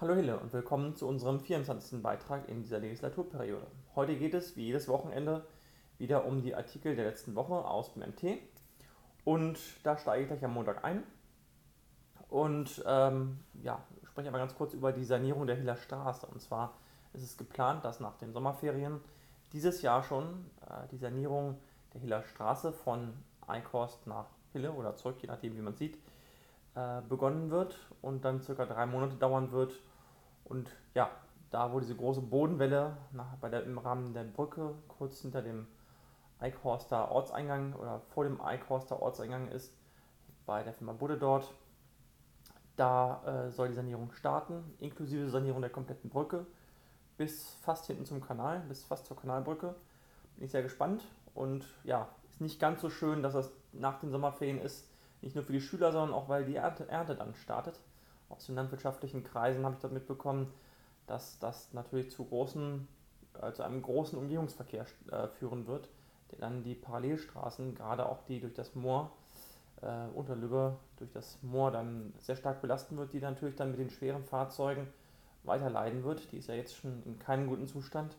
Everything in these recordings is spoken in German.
Hallo Hille und willkommen zu unserem 24. Beitrag in dieser Legislaturperiode. Heute geht es, wie jedes Wochenende, wieder um die Artikel der letzten Woche aus dem MT. Und da steige ich gleich am Montag ein und ähm, ja, spreche aber ganz kurz über die Sanierung der Hiller Straße. Und zwar ist es geplant, dass nach den Sommerferien dieses Jahr schon äh, die Sanierung der Hiller Straße von Eichhorst nach Hille oder zurück, je nachdem wie man sieht, äh, begonnen wird und dann circa drei Monate dauern wird. Und ja, da wo diese große Bodenwelle nach, bei der, im Rahmen der Brücke kurz hinter dem Eichhorster Ortseingang oder vor dem Eichhorster Ortseingang ist, bei der Firma Budde dort, da äh, soll die Sanierung starten, inklusive Sanierung der kompletten Brücke bis fast hinten zum Kanal, bis fast zur Kanalbrücke. Bin ich sehr gespannt und ja, ist nicht ganz so schön, dass das nach den Sommerferien ist, nicht nur für die Schüler, sondern auch, weil die Ernte, Ernte dann startet. Aus den landwirtschaftlichen Kreisen habe ich dort mitbekommen, dass das natürlich zu, großen, zu einem großen Umgehungsverkehr äh, führen wird, der dann die Parallelstraßen, gerade auch die durch das Moor, äh, Unterlübbe, durch das Moor dann sehr stark belasten wird, die natürlich dann mit den schweren Fahrzeugen weiter leiden wird. Die ist ja jetzt schon in keinem guten Zustand.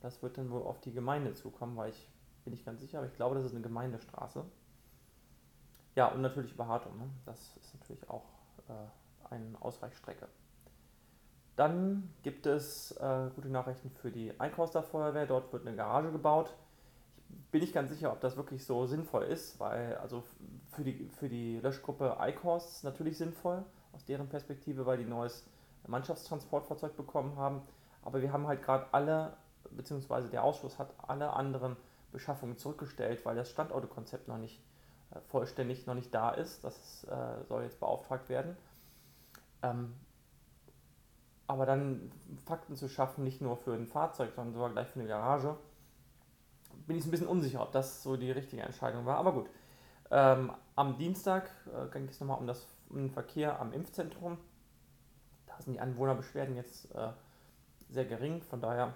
Das wird dann wohl auf die Gemeinde zukommen, weil ich bin nicht ganz sicher, aber ich glaube, das ist eine Gemeindestraße. Ja, und natürlich über Hartum. Ne? Das ist natürlich auch äh, eine Ausweichstrecke. Dann gibt es äh, gute Nachrichten für die Einkoster Feuerwehr. Dort wird eine Garage gebaut. Ich bin nicht ganz sicher, ob das wirklich so sinnvoll ist, weil also für die, für die Löschgruppe ist natürlich sinnvoll aus deren Perspektive, weil die neues Mannschaftstransportfahrzeug bekommen haben. Aber wir haben halt gerade alle, beziehungsweise der Ausschuss hat alle anderen Beschaffungen zurückgestellt, weil das Standortekonzept noch nicht äh, vollständig noch nicht da ist. Das äh, soll jetzt beauftragt werden. Ähm, aber dann Fakten zu schaffen, nicht nur für ein Fahrzeug, sondern sogar gleich für eine Garage, bin ich ein bisschen unsicher, ob das so die richtige Entscheidung war. Aber gut. Ähm, am Dienstag äh, ging es nochmal um, das, um den Verkehr am Impfzentrum. Da sind die Anwohnerbeschwerden jetzt äh, sehr gering. Von daher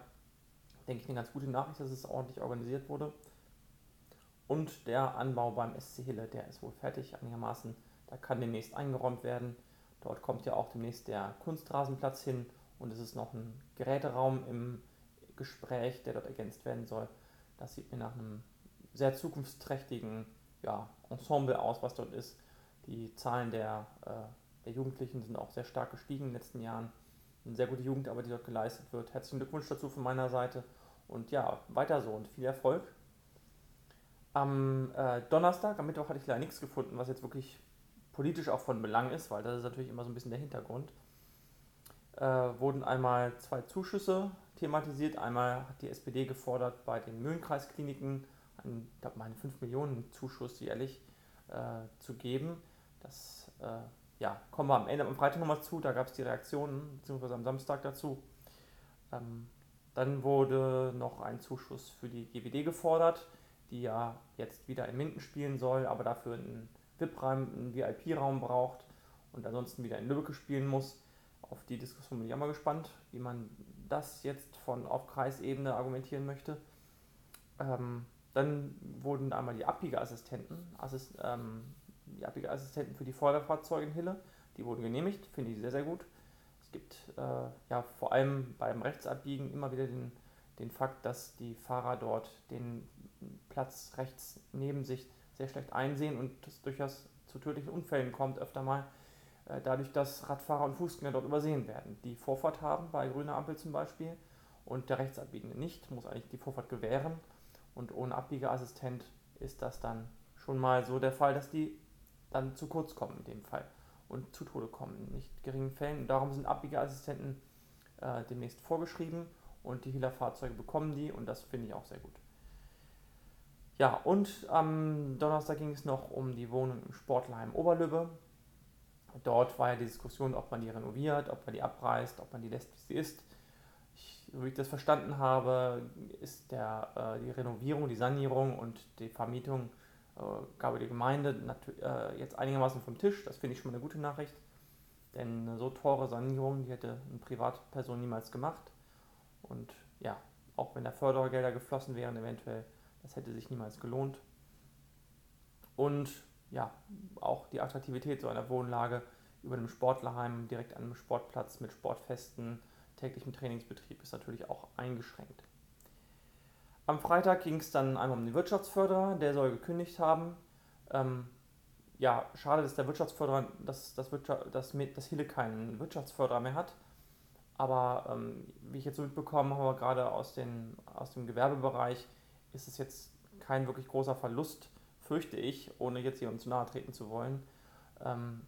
denke ich eine ganz gute Nachricht, dass es ordentlich organisiert wurde. Und der Anbau beim SC Hille, der ist wohl fertig einigermaßen. Da kann demnächst eingeräumt werden. Dort kommt ja auch demnächst der Kunstrasenplatz hin und es ist noch ein Geräteraum im Gespräch, der dort ergänzt werden soll. Das sieht mir nach einem sehr zukunftsträchtigen ja, Ensemble aus, was dort ist. Die Zahlen der, äh, der Jugendlichen sind auch sehr stark gestiegen in den letzten Jahren. Eine sehr gute Jugendarbeit, die dort geleistet wird. Herzlichen Glückwunsch dazu von meiner Seite. Und ja, weiter so und viel Erfolg am äh, Donnerstag, am Mittwoch hatte ich leider nichts gefunden, was jetzt wirklich politisch auch von Belang ist, weil das ist natürlich immer so ein bisschen der Hintergrund. Äh, wurden einmal zwei Zuschüsse thematisiert. Einmal hat die SPD gefordert, bei den Mühlenkreiskliniken einen, ich glaube, einen 5 Millionen Zuschuss jährlich äh, zu geben. Das äh, ja, kommen wir am Ende am Freitag nochmal zu. Da gab es die Reaktionen, beziehungsweise am Samstag dazu. Ähm, dann wurde noch ein Zuschuss für die GWD gefordert die ja jetzt wieder in Minden spielen soll, aber dafür einen VIP-Raum, einen VIP-Raum braucht und ansonsten wieder in Lübeck spielen muss. Auf die Diskussion bin ich auch mal gespannt, wie man das jetzt von auf Kreisebene argumentieren möchte. Ähm, dann wurden einmal die Abbiegeassistenten, Assist, ähm, die Abbiegeassistenten für die Feuerwehrfahrzeuge in Hille, die wurden genehmigt, finde ich sehr, sehr gut. Es gibt äh, ja vor allem beim Rechtsabbiegen immer wieder den, den Fakt, dass die Fahrer dort den Platz rechts neben sich sehr schlecht einsehen und es durchaus zu tödlichen Unfällen kommt, öfter mal äh, dadurch, dass Radfahrer und Fußgänger dort übersehen werden, die Vorfahrt haben, bei grüner Ampel zum Beispiel, und der Rechtsabbiegende nicht, muss eigentlich die Vorfahrt gewähren. Und ohne Abbiegeassistent ist das dann schon mal so der Fall, dass die dann zu kurz kommen in dem Fall und zu Tode kommen in nicht geringen Fällen. Und darum sind Abbiegeassistenten äh, demnächst vorgeschrieben und die Hehler-Fahrzeuge bekommen die und das finde ich auch sehr gut. Ja, und am Donnerstag ging es noch um die Wohnung im Sportlerheim Oberlübbe. Dort war ja die Diskussion, ob man die renoviert, ob man die abreißt, ob man die lässt, wie sie ist. Ich, so wie ich das verstanden habe, ist der, äh, die Renovierung, die Sanierung und die Vermietung, äh, gab die Gemeinde äh, jetzt einigermaßen vom Tisch. Das finde ich schon mal eine gute Nachricht. Denn so teure Sanierung, die hätte eine Privatperson niemals gemacht. Und ja, auch wenn da Fördergelder geflossen wären, eventuell das hätte sich niemals gelohnt. Und ja, auch die Attraktivität so einer Wohnlage über einem Sportlerheim direkt an einem Sportplatz mit Sportfesten, täglichem Trainingsbetrieb ist natürlich auch eingeschränkt. Am Freitag ging es dann einmal um den Wirtschaftsförderer, der soll gekündigt haben. Ähm, ja, schade, dass der Wirtschaftsförderer, dass, dass, Wirtschaft, dass, dass Hille keinen Wirtschaftsförderer mehr hat. Aber ähm, wie ich jetzt so mitbekommen habe, gerade aus, den, aus dem Gewerbebereich, ist es jetzt kein wirklich großer Verlust, fürchte ich, ohne jetzt jemandem zu nahe treten zu wollen, ähm,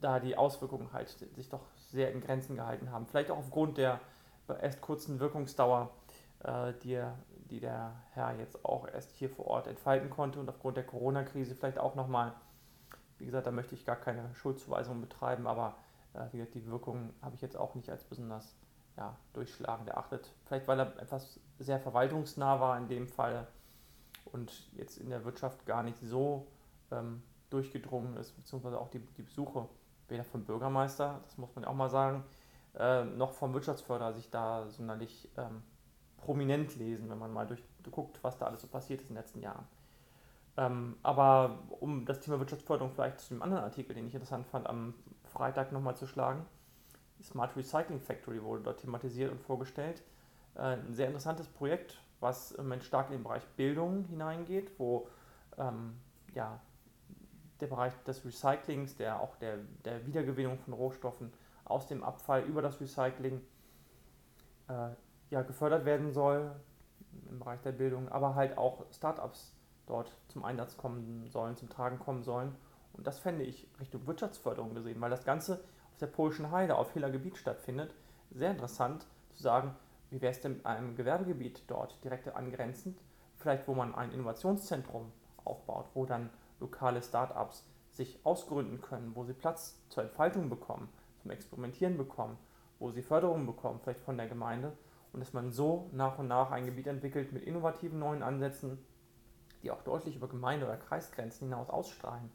da die Auswirkungen halt sich doch sehr in Grenzen gehalten haben. Vielleicht auch aufgrund der erst kurzen Wirkungsdauer, äh, die, die der Herr jetzt auch erst hier vor Ort entfalten konnte und aufgrund der Corona-Krise vielleicht auch nochmal, wie gesagt, da möchte ich gar keine Schuldzuweisung betreiben, aber äh, die Wirkung habe ich jetzt auch nicht als besonders ja, durchschlagend erachtet. Vielleicht weil er etwas sehr verwaltungsnah war in dem Fall und jetzt in der Wirtschaft gar nicht so ähm, durchgedrungen ist, beziehungsweise auch die, die Besuche weder vom Bürgermeister, das muss man ja auch mal sagen, äh, noch vom Wirtschaftsförderer sich da sonderlich ähm, prominent lesen, wenn man mal durchguckt, was da alles so passiert ist in den letzten Jahren. Ähm, aber um das Thema Wirtschaftsförderung vielleicht zu einem anderen Artikel, den ich interessant fand, am Freitag nochmal zu schlagen. Smart Recycling Factory wurde dort thematisiert und vorgestellt. Äh, ein sehr interessantes Projekt, was im Moment stark in den Bereich Bildung hineingeht, wo ähm, ja, der Bereich des Recyclings, der auch der, der Wiedergewinnung von Rohstoffen aus dem Abfall über das Recycling äh, ja, gefördert werden soll im Bereich der Bildung, aber halt auch Startups dort zum Einsatz kommen sollen, zum Tragen kommen sollen und das fände ich Richtung Wirtschaftsförderung gesehen, weil das Ganze auf der polischen Heide, auf Hiller Gebiet stattfindet. Sehr interessant zu sagen, wie wäre es denn mit einem Gewerbegebiet dort direkt angrenzend, vielleicht wo man ein Innovationszentrum aufbaut, wo dann lokale Startups sich ausgründen können, wo sie Platz zur Entfaltung bekommen, zum Experimentieren bekommen, wo sie Förderung bekommen, vielleicht von der Gemeinde und dass man so nach und nach ein Gebiet entwickelt mit innovativen neuen Ansätzen, die auch deutlich über Gemeinde- oder Kreisgrenzen hinaus ausstrahlen.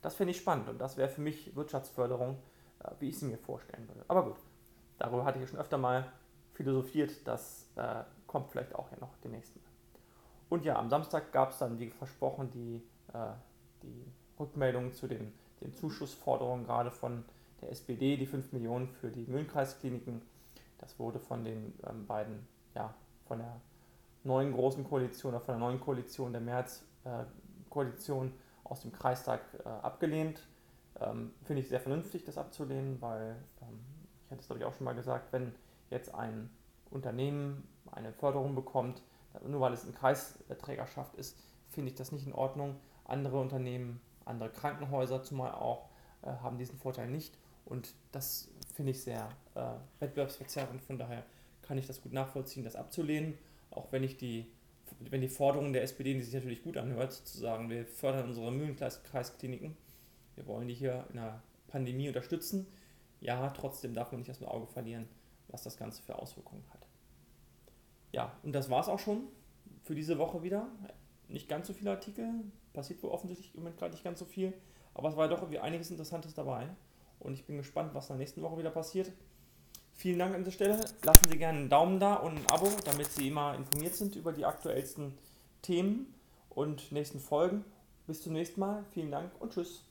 Das finde ich spannend und das wäre für mich Wirtschaftsförderung, wie ich sie mir vorstellen würde. Aber gut, darüber hatte ich ja schon öfter mal philosophiert, das äh, kommt vielleicht auch ja noch demnächst mal. Und ja, am Samstag gab es dann, wie versprochen, die, äh, die Rückmeldung zu den, den Zuschussforderungen gerade von der SPD, die 5 Millionen für die Mühlenkreiskliniken. Das wurde von den ähm, beiden, ja, von der neuen großen Koalition oder von der neuen Koalition, der Märzkoalition, äh, aus dem Kreistag äh, abgelehnt. Ähm, Finde ich sehr vernünftig, das abzulehnen, weil, ähm, ich hatte es glaube ich auch schon mal gesagt, wenn jetzt ein Unternehmen eine Förderung bekommt, nur weil es in Kreisträgerschaft ist, finde ich das nicht in Ordnung. Andere Unternehmen, andere Krankenhäuser zumal auch, äh, haben diesen Vorteil nicht. Und das finde ich sehr äh, wettbewerbsverzerrend. Von daher kann ich das gut nachvollziehen, das abzulehnen, auch wenn ich die wenn die Forderung der SPD, die sich natürlich gut anhört, zu sagen, wir fördern unsere Mühlenkreiskliniken, wir wollen die hier in der Pandemie unterstützen, ja, trotzdem darf man nicht aus dem Auge verlieren, was das Ganze für Auswirkungen hat. Ja, und das war es auch schon für diese Woche wieder. Nicht ganz so viele Artikel, passiert wohl offensichtlich im Moment gerade nicht ganz so viel, aber es war doch irgendwie einiges Interessantes dabei. Und ich bin gespannt, was in der nächsten Woche wieder passiert. Vielen Dank an dieser Stelle. Lassen Sie gerne einen Daumen da und ein Abo, damit Sie immer informiert sind über die aktuellsten Themen und nächsten Folgen. Bis zum nächsten Mal. Vielen Dank und tschüss.